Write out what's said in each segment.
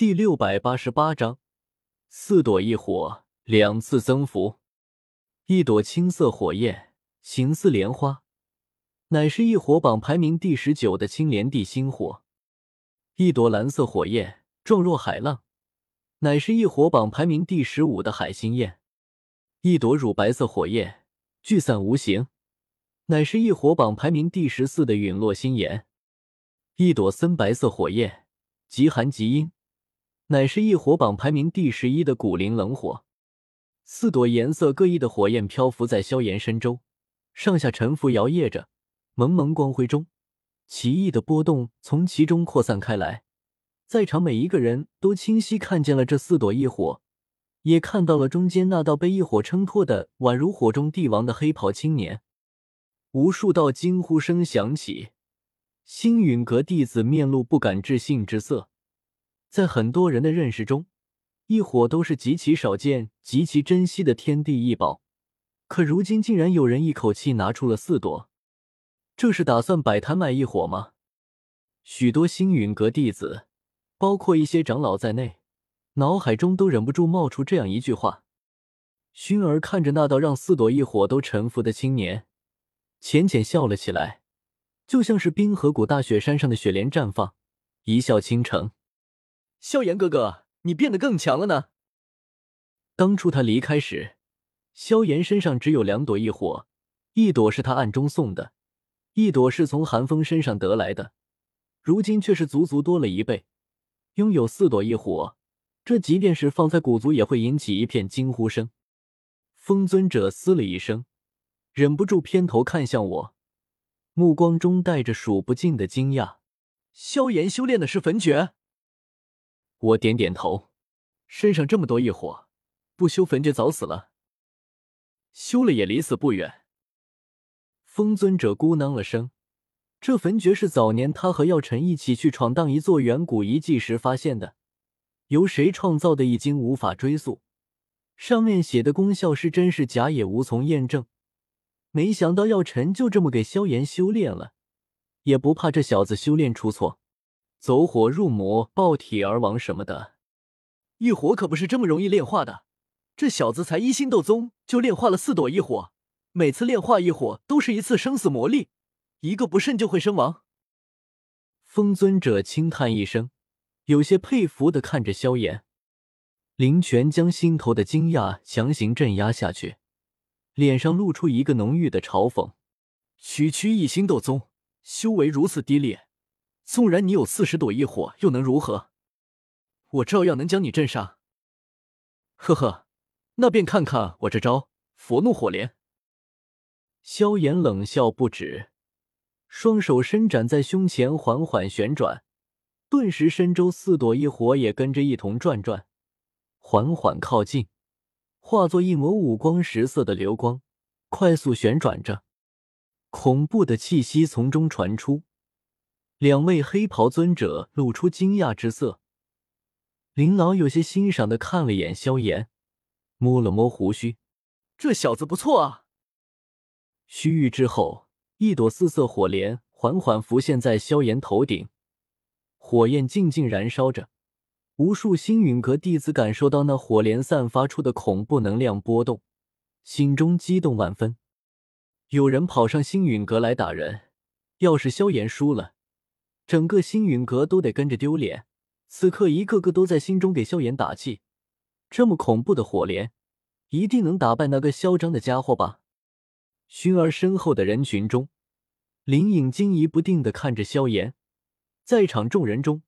第六百八十八章，四朵异火两次增幅。一朵青色火焰，形似莲花，乃是异火榜排名第十九的青莲地心火；一朵蓝色火焰，状若海浪，乃是异火榜排名第十五的海心焰；一朵乳白色火焰，聚散无形，乃是异火榜排名第十四的陨落心炎；一朵森白色火焰，极寒极阴，乃是异火榜排名第十一的古灵冷火。四朵颜色各异的火焰漂浮在萧炎身周，上下沉浮摇曳着，蒙蒙光辉中，奇异的波动从其中扩散开来。在场每一个人都清晰看见了这四朵异火，也看到了中间那道被异火撑托的宛如火中帝王的黑袍青年。无数道惊呼声响起，星陨阁弟子面露不敢置信之色。在很多人的认识中，异火都是极其少见、极其珍惜的天地异宝，可如今竟然有人一口气拿出了四朵，这是打算摆摊卖异火吗？许多星陨阁弟子，包括一些长老在内，脑海中都忍不住冒出这样一句话。薰儿看着那道让四朵异火都臣服的青年，浅浅笑了起来，就像是冰河谷大雪山上的雪莲绽放，一笑倾城。萧炎哥哥。你变得更强了呢。当初他离开时，萧炎身上只有两朵异火，一朵是他暗中送的，一朵是从寒风身上得来的。如今却是足足多了一倍，拥有四朵异火，这即便是放在古族也会引起一片惊呼声。风尊者嘶了一声，忍不住偏头看向我，目光中带着数不尽的惊讶。萧炎修炼的是焚诀。我点点头，身上这么多异火，不修焚诀早死了。修了也离死不远。风尊者咕囔了声，这焚诀是早年他和药尘一起去闯荡一座远古遗迹时发现的，由谁创造的已经无法追溯，上面写的功效是真是假也无从验证。没想到药尘就这么给萧炎修炼了，也不怕这小子修炼出错。走火入魔、爆体而亡什么的，异火可不是这么容易炼化的。这小子才一星斗宗就炼化了四朵异火，每次炼化异火都是一次生死磨砺，一个不慎就会身亡。风尊者轻叹一声，有些佩服的看着萧炎。林泉将心头的惊讶强行镇压下去，脸上露出一个浓郁的嘲讽：“区区一星斗宗，修为如此低劣。”纵然你有四十朵异火，又能如何？我照样能将你镇杀。呵呵，那便看看我这招佛怒火莲。萧炎冷笑不止，双手伸展在胸前，缓缓旋转，顿时身周四朵异火也跟着一同转转，缓缓靠近，化作一抹五光十色的流光，快速旋转着，恐怖的气息从中传出。两位黑袍尊者露出惊讶之色，林老有些欣赏的看了眼萧炎，摸了摸胡须，这小子不错啊。须臾之后，一朵四色火莲缓缓浮现在萧炎头顶，火焰静静燃烧着。无数星陨阁弟子感受到那火莲散发出的恐怖能量波动，心中激动万分。有人跑上星陨阁来打人，要是萧炎输了。整个星陨阁都得跟着丢脸。此刻，一个个都在心中给萧炎打气。这么恐怖的火莲，一定能打败那个嚣张的家伙吧？熏儿身后的人群中，林颖惊疑不定的看着萧炎。在场众人中，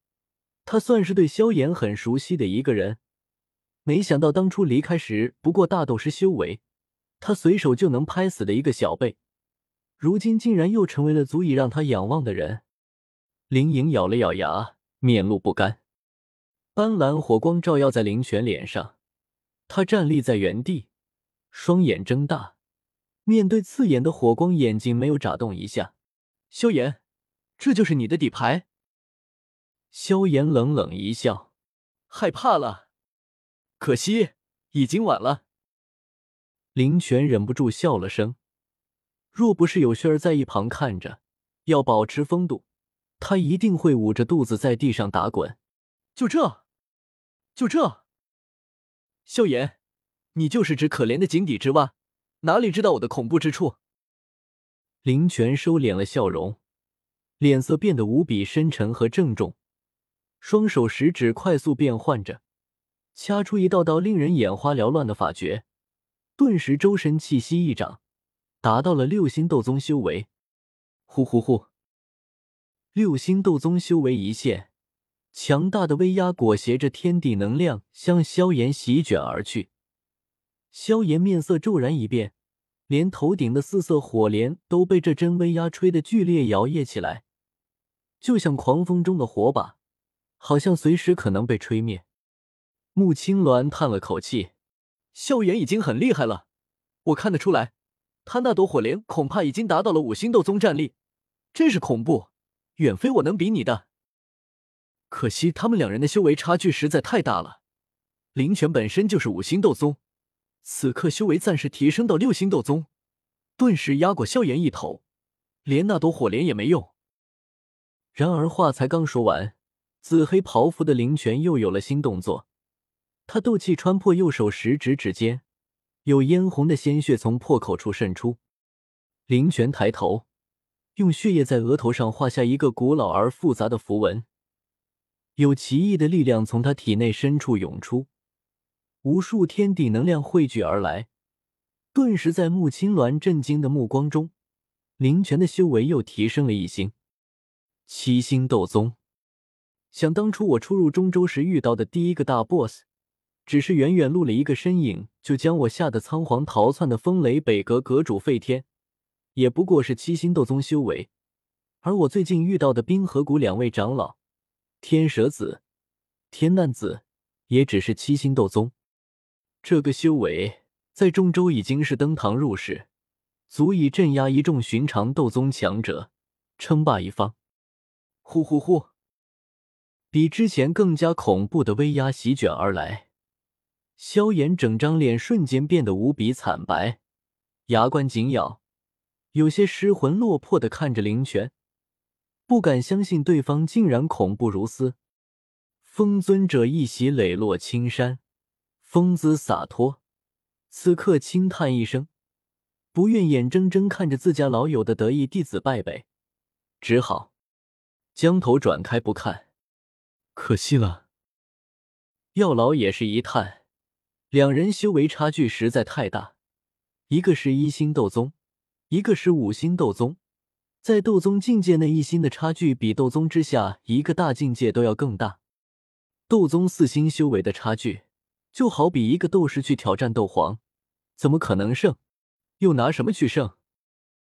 他算是对萧炎很熟悉的一个人。没想到当初离开时不过大斗师修为，他随手就能拍死的一个小辈，如今竟然又成为了足以让他仰望的人。林颖咬了咬牙，面露不甘。斑斓火光照耀在林泉脸上，他站立在原地，双眼睁大，面对刺眼的火光，眼睛没有眨动一下。萧炎，这就是你的底牌？萧炎冷冷一笑，害怕了？可惜已经晚了。林泉忍不住笑了声，若不是有薰儿在一旁看着，要保持风度。他一定会捂着肚子在地上打滚。就这，就这？萧炎，你就是只可怜的井底之蛙，哪里知道我的恐怖之处？林泉收敛了笑容，脸色变得无比深沉和郑重，双手食指快速变换着，掐出一道道令人眼花缭乱的法诀，顿时周身气息一涨，达到了六星斗宗修为。呼呼呼！六星斗宗修为一现，强大的威压裹挟着天地能量向萧炎席卷而去。萧炎面色骤然一变。连头顶的四色火莲都被这真威压吹得剧烈摇曳起来，就像狂风中的火把，好像随时可能被吹灭。穆青鸾叹了口气：“萧炎已经很厉害了，我看得出来，他那朵火莲恐怕已经达到了五星斗宗战力，真是恐怖，远非我能比拟的。可惜他们两人的修为差距实在太大了，林泉本身就是五星斗宗。”此刻修为暂时提升到六星斗宗，顿时压过萧炎一头，连那朵火莲也没用。然而话才刚说完，紫黑袍服的林泉又有了新动作，他斗气穿破右手食指指尖，有嫣红的鲜血从破口处渗出。林泉抬头，用血液在额头上画下一个古老而复杂的符文，有奇异的力量从他体内深处涌出。无数天地能量汇聚而来，顿时在穆青鸾震惊的目光中，林泉的修为又提升了一星，七星斗宗。想当初我初入中州时遇到的第一个大 boss，只是远远露了一个身影，就将我吓得仓皇逃窜的风雷北阁阁主费天，也不过是七星斗宗修为。而我最近遇到的冰河谷两位长老，天蛇子、天难子，也只是七星斗宗。这个修为在中州已经是登堂入室，足以镇压一众寻常斗宗强者，称霸一方。呼呼呼！比之前更加恐怖的威压席卷而来，萧炎整张脸瞬间变得无比惨白，牙关紧咬，有些失魂落魄的看着林泉，不敢相信对方竟然恐怖如斯。风尊者一袭磊落青衫。风姿洒脱，此刻轻叹一声，不愿眼睁睁看着自家老友的得意弟子败北，只好将头转开不看。可惜了。药老也是一叹，两人修为差距实在太大，一个是一星斗宗，一个是五星斗宗，在斗宗境界内，一星的差距比斗宗之下一个大境界都要更大。斗宗四星修为的差距。就好比一个斗士去挑战斗皇，怎么可能胜？又拿什么去胜？